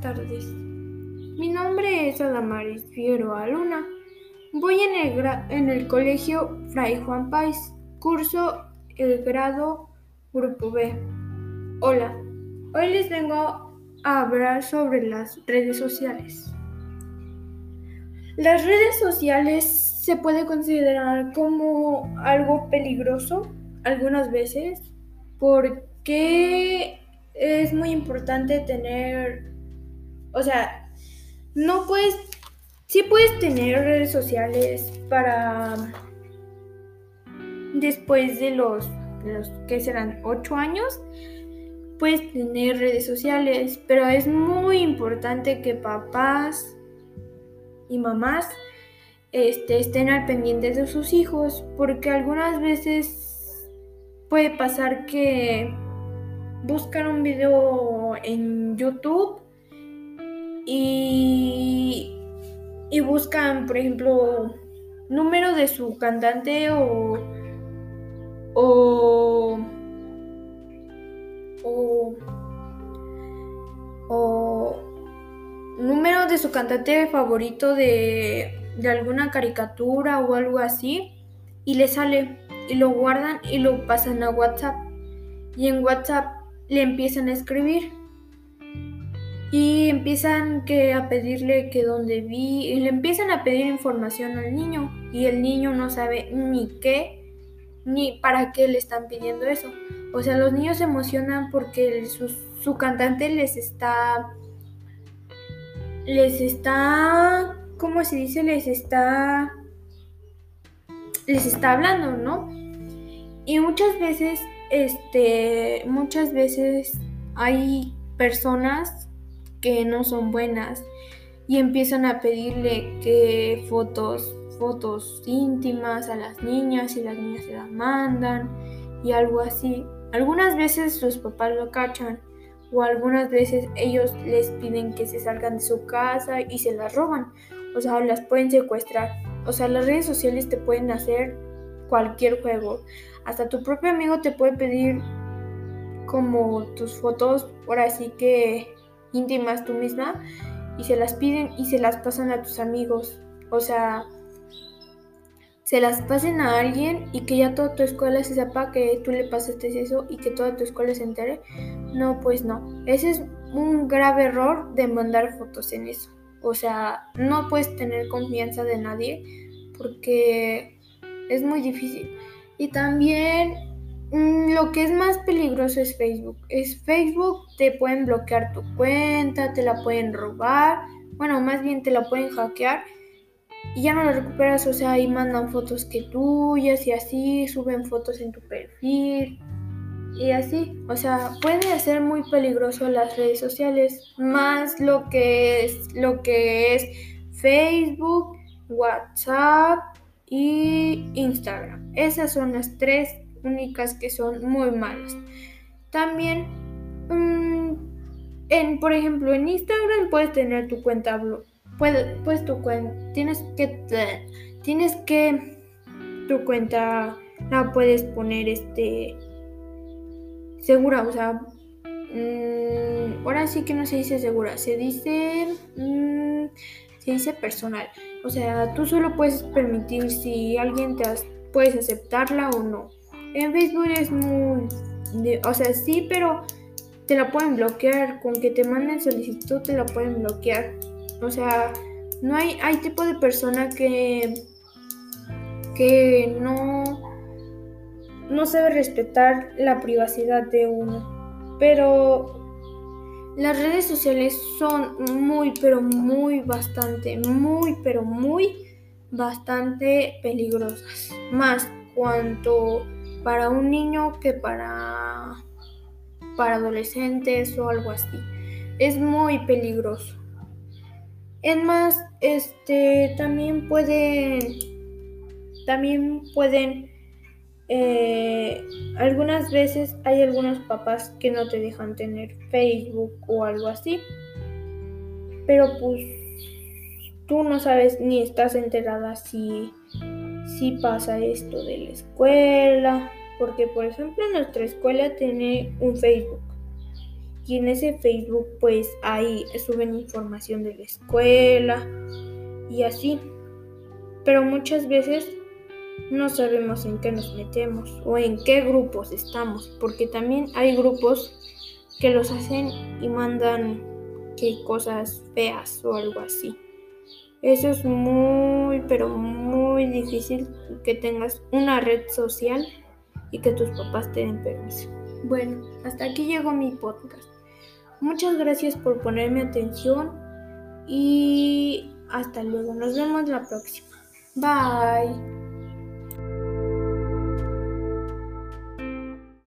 tardes. Mi nombre es Adamaris Figueroa Luna. Voy en el, en el colegio Fray Juan Páez, curso el grado Grupo B. Hola, hoy les vengo a hablar sobre las redes sociales. Las redes sociales se puede considerar como algo peligroso algunas veces porque es muy importante tener, o sea, no puedes, sí puedes tener redes sociales para después de los, los que serán 8 años, puedes tener redes sociales, pero es muy importante que papás y mamás este, estén al pendiente de sus hijos, porque algunas veces puede pasar que buscan un video en YouTube y, y buscan, por ejemplo, número de su cantante o, o, o, número de su cantante favorito de, de alguna caricatura o algo así y le sale y lo guardan y lo pasan a WhatsApp. Y en WhatsApp le empiezan a escribir y empiezan que a pedirle que dónde vi y le empiezan a pedir información al niño y el niño no sabe ni qué ni para qué le están pidiendo eso. O sea, los niños se emocionan porque su, su cantante les está les está ¿cómo se dice? les está les está hablando, ¿no? Y muchas veces este, muchas veces hay personas que no son buenas y empiezan a pedirle que fotos, fotos íntimas a las niñas y las niñas se las mandan y algo así. Algunas veces sus papás lo cachan o algunas veces ellos les piden que se salgan de su casa y se las roban. O sea, las pueden secuestrar. O sea, las redes sociales te pueden hacer cualquier juego. Hasta tu propio amigo te puede pedir como tus fotos, ahora sí que íntimas tú misma, y se las piden y se las pasan a tus amigos. O sea, se las pasen a alguien y que ya toda tu escuela se sepa que tú le pasaste eso y que toda tu escuela se entere. No, pues no. Ese es un grave error de mandar fotos en eso. O sea, no puedes tener confianza de nadie porque es muy difícil. Y también mm, lo que es más peligroso es Facebook. Es Facebook, te pueden bloquear tu cuenta, te la pueden robar, bueno, más bien te la pueden hackear y ya no la recuperas, o sea, ahí mandan fotos que tuyas y así, suben fotos en tu perfil y así, o sea, puede ser muy peligroso las redes sociales, más lo que es lo que es Facebook, WhatsApp y Instagram. Esas son las tres únicas que son muy malas. También, mm, en, por ejemplo, en Instagram puedes tener tu cuenta puedes, pues tu cuenta, tienes que, tienes que, tu cuenta la puedes poner este segura, o sea, mm, ahora sí que no se dice segura, se dice, mm, personal. O sea, tú solo puedes permitir si alguien te puedes aceptarla o no. En Facebook es muy, o sea, sí, pero te la pueden bloquear. Con que te manden solicitud te la pueden bloquear. O sea, no hay, hay tipo de persona que, que no, no sabe respetar la privacidad de uno. Pero las redes sociales son muy, pero muy bastante, muy, pero muy bastante peligrosas. Más cuanto para un niño que para, para adolescentes o algo así. Es muy peligroso. Es más, este también pueden también pueden eh, algunas veces hay algunos papás que no te dejan tener Facebook o algo así. Pero pues tú no sabes ni estás enterada si, si pasa esto de la escuela. Porque por ejemplo nuestra escuela tiene un Facebook. y en ese Facebook pues ahí suben información de la escuela y así. Pero muchas veces no sabemos en qué nos metemos o en qué grupos estamos, porque también hay grupos que los hacen y mandan que cosas feas o algo así. Eso es muy, pero muy difícil que tengas una red social y que tus papás te den permiso. Bueno, hasta aquí llegó mi podcast. Muchas gracias por ponerme atención y hasta luego. Nos vemos la próxima. Bye.